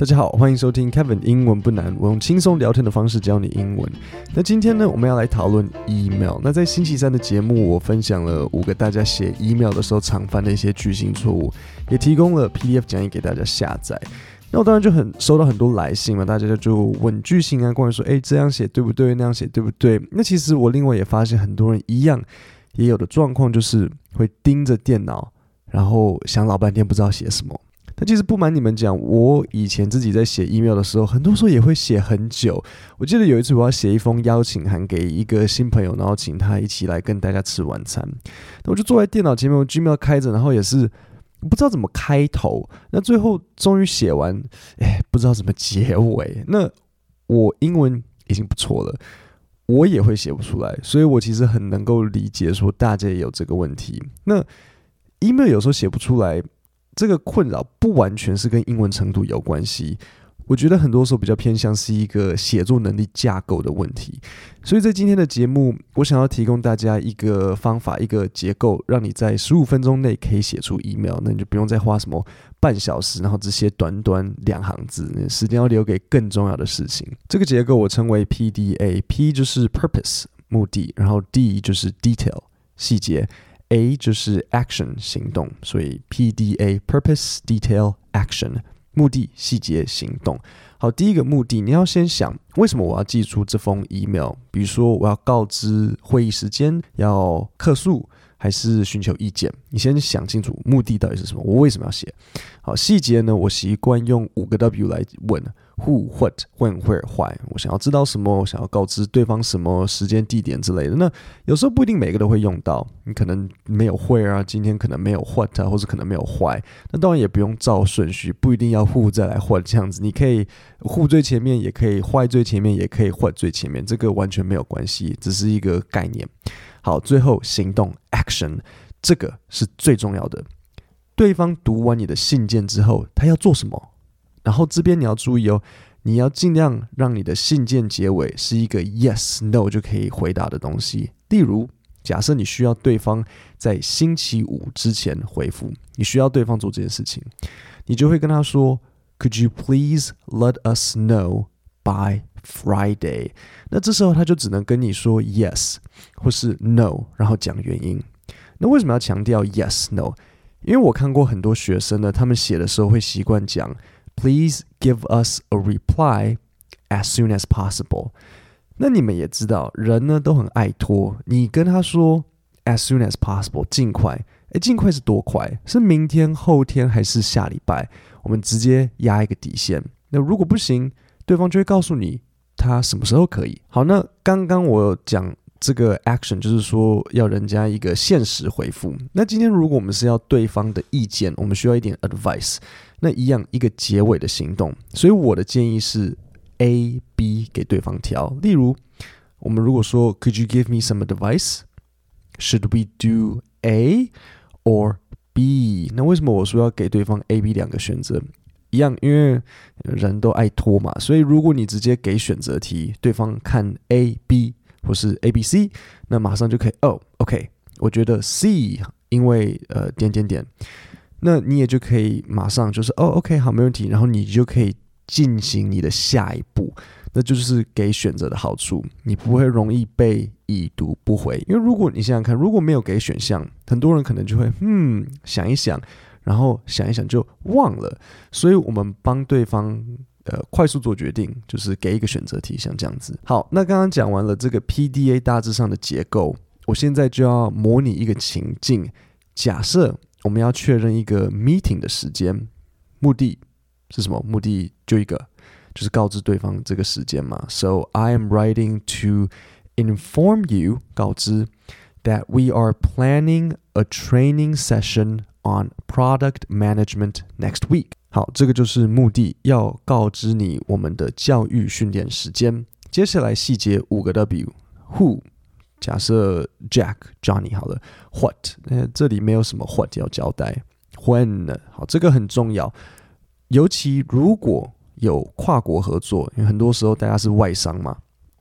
大家好，欢迎收听 Kevin 英文不难，我用轻松聊天的方式教你英文。那今天呢，我们要来讨论 email。那在星期三的节目，我分享了五个大家写 email 的时候常犯的一些句型错误，也提供了 PDF 讲义给大家下载。那我当然就很收到很多来信嘛，大家就问句型啊，关于说，哎，这样写对不对？那样写对不对？那其实我另外也发现，很多人一样也有的状况，就是会盯着电脑，然后想老半天不知道写什么。那其实不瞒你们讲，我以前自己在写 email 的时候，很多时候也会写很久。我记得有一次我要写一封邀请函给一个新朋友，然后请他一起来跟大家吃晚餐。那我就坐在电脑前面，我 Gmail 开着，然后也是不知道怎么开头。那最后终于写完，哎，不知道怎么结尾。那我英文已经不错了，我也会写不出来，所以我其实很能够理解说大家也有这个问题。那 email 有时候写不出来。这个困扰不完全是跟英文程度有关系，我觉得很多时候比较偏向是一个写作能力架构的问题。所以在今天的节目，我想要提供大家一个方法，一个结构，让你在十五分钟内可以写出 email，那你就不用再花什么半小时，然后只写短短两行字，时间要留给更重要的事情。这个结构我称为 PDA，P 就是 purpose 目的，然后 D 就是 detail 细节。A 就是 action 行动，所以 PDA purpose detail action 目的细节行动。好，第一个目的，你要先想为什么我要寄出这封 email？比如说我要告知会议时间，要客诉，还是寻求意见？你先想清楚目的到底是什么？我为什么要写？好，细节呢？我习惯用五个 W 来问。Who, what, when, where, why？我想要知道什么？我想要告知对方什么时间、地点之类的。那有时候不一定每个都会用到，你可能没有 where 啊，今天可能没有 what，或者可能没有 why。那当然也不用照顺序，不一定要 who 再来 what 这样子。你可以 who 最前面，也可以 why 最前面，也可以 what 最前面，这个完全没有关系，只是一个概念。好，最后行动 action，这个是最重要的。对方读完你的信件之后，他要做什么？然后这边你要注意哦，你要尽量让你的信件结尾是一个 yes no 就可以回答的东西。例如，假设你需要对方在星期五之前回复，你需要对方做这件事情，你就会跟他说，Could you please let us know by Friday？那这时候他就只能跟你说 yes 或是 no，然后讲原因。那为什么要强调 yes no？因为我看过很多学生呢，他们写的时候会习惯讲。Please give us a reply as soon as possible。那你们也知道，人呢都很爱拖。你跟他说 as soon as possible，尽快。诶，尽快是多快？是明天、后天还是下礼拜？我们直接压一个底线。那如果不行，对方就会告诉你他什么时候可以。好，那刚刚我讲这个 action 就是说要人家一个限时回复。那今天如果我们是要对方的意见，我们需要一点 advice。那一样一个结尾的行动，所以我的建议是 A、B 给对方挑。例如，我们如果说 Could you give me some advice? Should we do A or B？那为什么我说要给对方 A、B 两个选择？一样，因为人都爱拖嘛。所以如果你直接给选择题，对方看 A、B 或是 A、B、C，那马上就可以。哦，OK，我觉得 C，因为呃点点点。那你也就可以马上就是哦，OK，好，没问题。然后你就可以进行你的下一步，那就是给选择的好处，你不会容易被已读不回。因为如果你想想看，如果没有给选项，很多人可能就会嗯想一想，然后想一想就忘了。所以我们帮对方呃快速做决定，就是给一个选择题，像这样子。好，那刚刚讲完了这个 PDA 大致上的结构，我现在就要模拟一个情境，假设。我们要确认一个 meeting 的时间，目的是什么？目的就一个，就是告知对方这个时间嘛。So I am writing to inform you，告知 that we are planning a training session on product management next week。好，这个就是目的，要告知你我们的教育训练时间。接下来细节五个 W，Who。假设 Jack Johnny 好了，What？呃，这里没有什么 What 要交代。When？好，这个很重要，尤其如果有跨国合作，因为很多时候大家是外商嘛，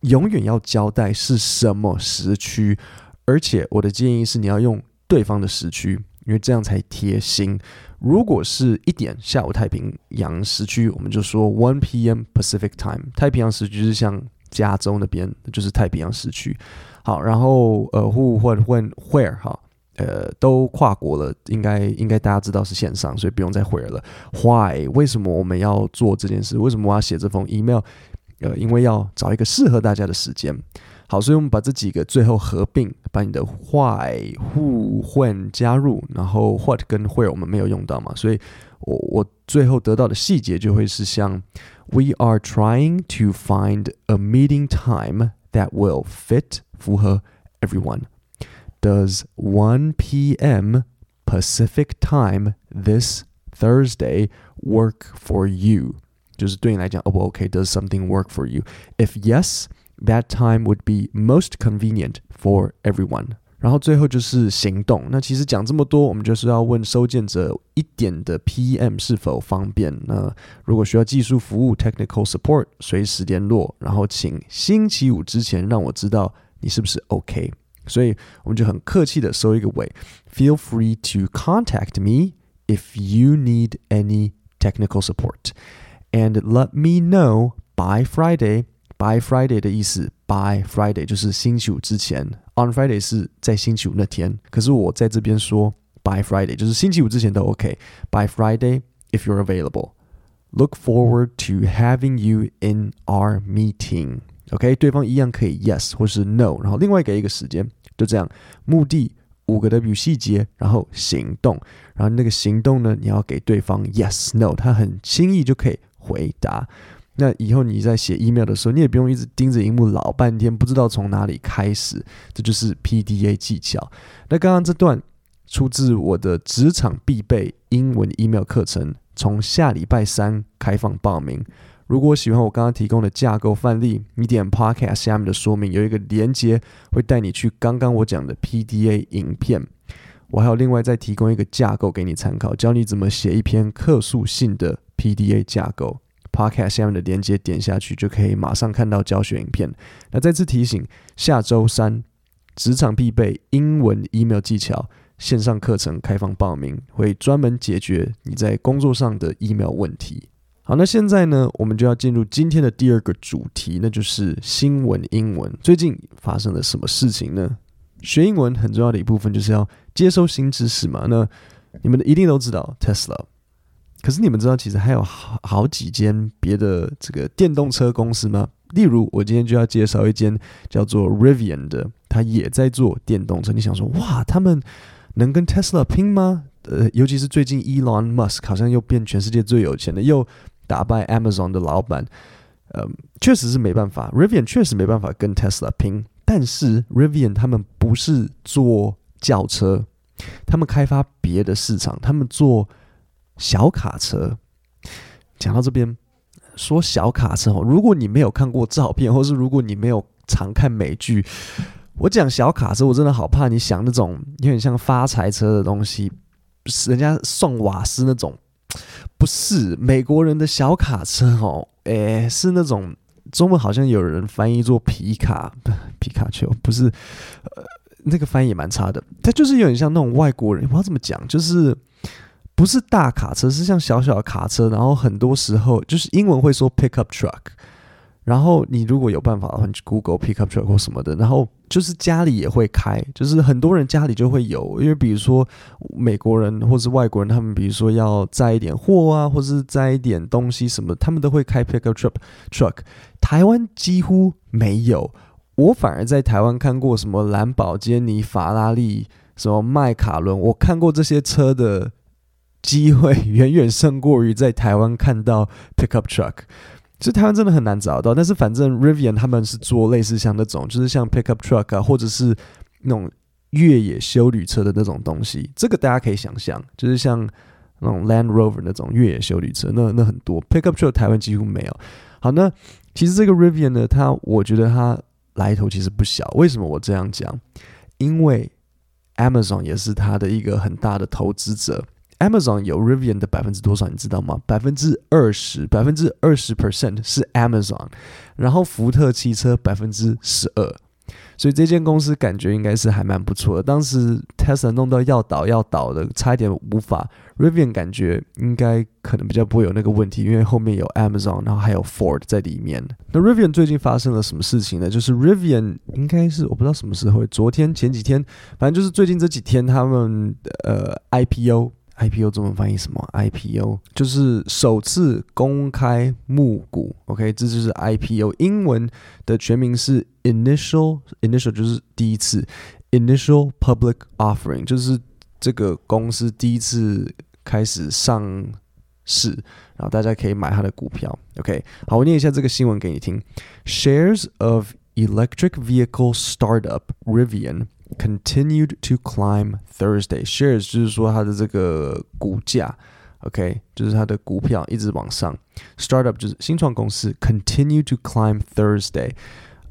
永远要交代是什么时区。而且我的建议是，你要用对方的时区，因为这样才贴心。如果是一点下午太平洋时区，我们就说 one p.m. Pacific Time。太平洋时区是像加州那边，就是太平洋时区。好，然后呃，who、或 when where 哈，呃，都跨国了，应该应该大家知道是线上，所以不用再 where 了。Why？为什么我们要做这件事？为什么我要写这封 email？呃，因为要找一个适合大家的时间。好，所以我们把这几个最后合并，把你的 why、who、when 加入，然后 what 跟 where 我们没有用到嘛，所以我我最后得到的细节就会是像 We are trying to find a meeting time that will fit 符合 everyone. Does 1 p.m. Pacific time this Thursday work for you? 就是对你来讲，O 不 OK？Does something work for you? If yes, that time would be most convenient for everyone. 然后最后就是行动。那其实讲这么多，我们就是要问收件者一点的 PM 是否方便。那如果需要技术服务 （technical support），随时联络。然后请星期五之前让我知道你是不是 OK。所以我们就很客气的收一个尾：Feel free to contact me if you need any technical support。And let me know by Friday. By Friday 的意思，By Friday 就是星期五之前。On Friday 是在星期五那天。可是我在这边说，By Friday 就是星期五之前都 OK。By Friday if you're available. Look forward to having you in our meeting. OK，对方一样可以 Yes 或是 No，然后另外给一个时间，就这样。目的五个 W 细节，然后行动，然后那个行动呢，你要给对方 Yes No，他很轻易就可以。回答。那以后你在写 email 的时候，你也不用一直盯着荧幕老半天，不知道从哪里开始。这就是 PDA 技巧。那刚刚这段出自我的职场必备英文 email 课程，从下礼拜三开放报名。如果喜欢我刚刚提供的架构范例，你点 Podcast 下面的说明有一个连接，会带你去刚刚我讲的 PDA 影片。我还有另外再提供一个架构给你参考，教你怎么写一篇客诉性的。PDA 架构，Podcast 下面的链接点下去就可以马上看到教学影片。那再次提醒，下周三职场必备英文 email 技巧线上课程开放报名，会专门解决你在工作上的 email 问题。好，那现在呢，我们就要进入今天的第二个主题，那就是新闻英文。最近发生了什么事情呢？学英文很重要的一部分就是要接收新知识嘛。那你们一定都知道 Tesla。可是你们知道，其实还有好好几间别的这个电动车公司吗？例如，我今天就要介绍一间叫做 Rivian 的，它也在做电动车。你想说，哇，他们能跟 Tesla 拼吗？呃，尤其是最近 Elon Musk 好像又变全世界最有钱的，又打败 Amazon 的老板。呃，确实是没办法，Rivian 确实没办法跟 Tesla 拼。但是 Rivian 他们不是做轿车，他们开发别的市场，他们做。小卡车，讲到这边，说小卡车哦，如果你没有看过照片，或是如果你没有常看美剧，我讲小卡车，我真的好怕你想那种有点像发财车的东西，人家送瓦斯那种，不是美国人的小卡车哦，诶，是那种中文好像有人翻译做皮卡，皮卡丘，不是，呃，那个翻译也蛮差的，它就是有点像那种外国人，我不知道怎么讲，就是。不是大卡车，是像小小的卡车，然后很多时候就是英文会说 pickup truck，然后你如果有办法的话，你去 Google pickup truck 或什么的，然后就是家里也会开，就是很多人家里就会有，因为比如说美国人或是外国人，他们比如说要载一点货啊，或是载一点东西什么，他们都会开 pickup truck truck。台湾几乎没有，我反而在台湾看过什么兰博基尼、法拉利、什么迈卡伦，我看过这些车的。机会远远胜过于在台湾看到 pickup truck，其实台湾真的很难找到。但是反正 Rivian 他们是做类似像那种，就是像 pickup truck 啊，或者是那种越野休旅车的那种东西。这个大家可以想象，就是像那种 Land Rover 那种越野休旅车，那那很多 pickup truck 台湾几乎没有。好，那其实这个 Rivian 呢，它我觉得它来头其实不小。为什么我这样讲？因为 Amazon 也是它的一个很大的投资者。Amazon 有 Rivian 的百分之多少？你知道吗？百分之二十，百分之二十 percent 是 Amazon，然后福特汽车百分之十二，所以这间公司感觉应该是还蛮不错的。当时 Tesla 弄到要倒要倒的，差一点无法。Rivian 感觉应该可能比较不会有那个问题，因为后面有 Amazon，然后还有 Ford 在里面。那 Rivian 最近发生了什么事情呢？就是 Rivian 应该是我不知道什么时候，昨天前几天，反正就是最近这几天，他们呃 IPO。IPO 中文翻译什么？IPO 就是首次公开募股，OK，这就是 IPO。英文的全名是 Initial，Initial 就是第一次，Initial Public Offering 就是这个公司第一次开始上市，然后大家可以买它的股票，OK。好，我念一下这个新闻给你听：Shares of electric vehicle startup Rivian。Continued to climb Thursday. Shares 就是说它的这个股价，OK，就是它的股票一直往上。Startup 就是新创公司，Continue to climb Thursday,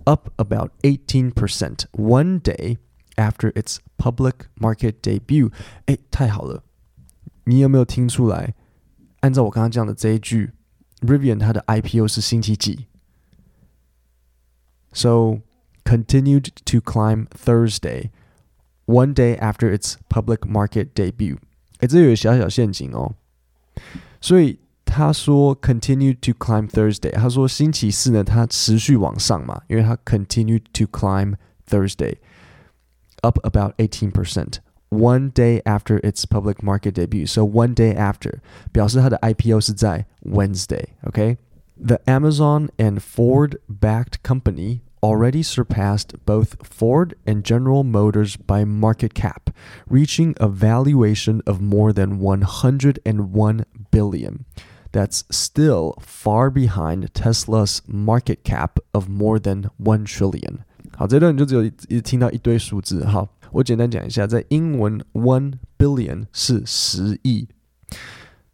up about 18% one day after its public market debut。哎，太好了！你有没有听出来？按照我刚刚讲的这一句，Rivian 它的 IPO 是星期几？So continued to climb Thursday, one day after its public market debut。哎，这有小小陷阱哦。所以他说 continued to climb Thursday，他说星期四呢，它持续往上嘛，因为它 continued to climb Thursday up about 18%。One day after its public market debut, so one day after 表示它的 IPO 是在 Wednesday。OK，the Amazon and Ford backed company。 already surpassed both Ford and General Motors by market cap, reaching a valuation of more than 101 billion. That's still far behind Tesla's market cap of more than one trillion. 好，这段你就只有一一听到一堆数字。好，我简单讲一下，在英文 one billion 是十亿。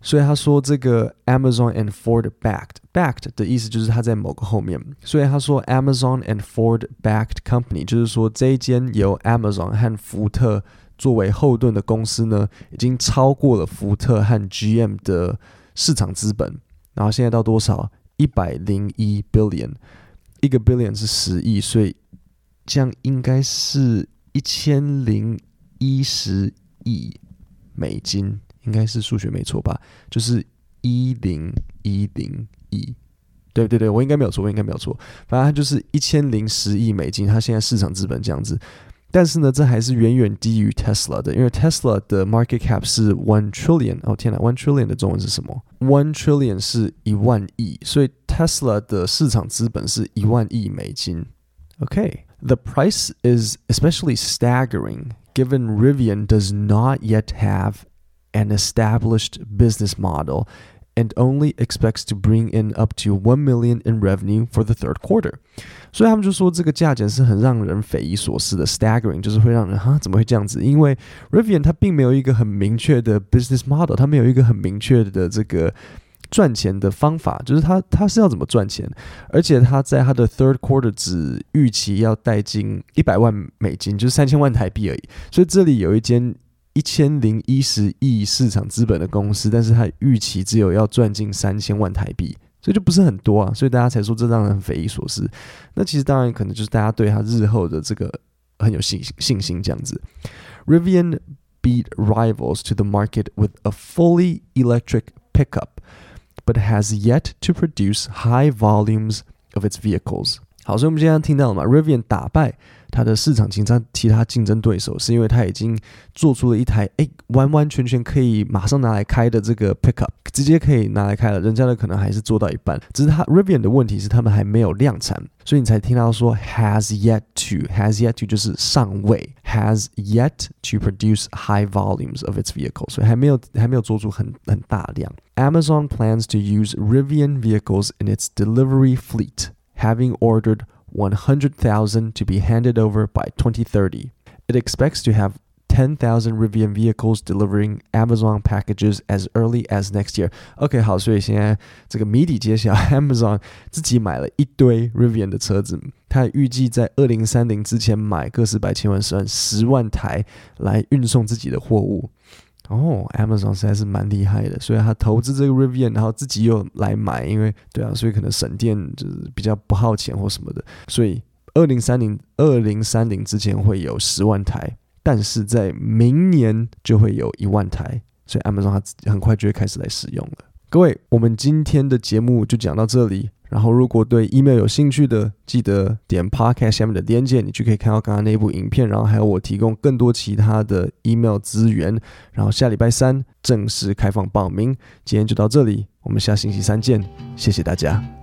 所以他说这个 Amazon and Ford backed backed 的意思就是他在某个后面，所以他说 Amazon and Ford backed company 就是说这一间由 Amazon 和福特作为后盾的公司呢，已经超过了福特和 GM 的市场资本，然后现在到多少？一百零一 billion，一个 billion 是十亿，所以这样应该是一千零一十亿美金。应该是数学没错吧？就是一零一零亿，对对对，我应该没有错，我应该没有错。反正它就是一千零十亿美金，它现在市场资本这样子。但是呢，这还是远远低于 Tesla 的，因为 Tesla 的 market cap 是 one trillion。哦天哪，one trillion 的中文是什么？one trillion 是一万亿，所以 Tesla 的市场资本是一万亿美金。OK，the price is especially staggering given Rivian does not yet have an established business model and only expects to bring in up to one million in revenue for the third quarter。所以他们就说这个价钱是很让人匪夷所思的，staggering 就是会让人哈怎么会这样子？因为 Rivian 它并没有一个很明确的 business model，它没有一个很明确的这个赚钱的方法，就是它它是要怎么赚钱？而且它在它的 third quarter 只预期要带进一百万美金，就是三千万台币而已。所以这里有一间。一千零一十亿市场资本的公司，但是它预期只有要赚进三千万台币，所以就不是很多啊，所以大家才说这让人匪夷所思。那其实当然可能就是大家对它日后的这个很有信信心这样子。Rivian beat rivals to the market with a fully electric pickup, but has yet to produce high volumes of its vehicles. 好，所以我们今天听到了嘛，Rivian 打败。它的市场竞争，其他竞争对手是因为它已经做出了一台诶，完完全全可以马上拿来开的这个 pickup，直接可以拿来开了。人家的可能还是做到一半，只是它 Rivian 的问题是他们还没有量产，所以你才听到说 has yet to，has yet to 就是尚未，has yet to produce high volumes of its vehicles，所以还没有还没有做出很很大量。Amazon plans to use Rivian vehicles in its delivery fleet, having ordered 100,000 to be handed over by 2030. It expects to have 10,000 Rivian vehicles delivering Amazon packages as early as next year. OK，好，所以现在这个谜底揭晓，Amazon 自己买了一堆 Rivian 的车子，它预计在二零三零之前买个十百千万十万十万台来运送自己的货物。 哦，Amazon 实在是蛮厉害的，所以他投资这个 Rivian，然后自己又来买，因为对啊，所以可能省电就是比较不耗钱或什么的，所以二零三零二零三零之前会有十万台，但是在明年就会有一万台，所以 Amazon 它很快就会开始来使用了。各位，我们今天的节目就讲到这里。然后，如果对 email 有兴趣的，记得点 podcast 下面的链接，你就可以看到刚刚那部影片。然后还有我提供更多其他的 email 资源。然后下礼拜三正式开放报名。今天就到这里，我们下星期三见，谢谢大家。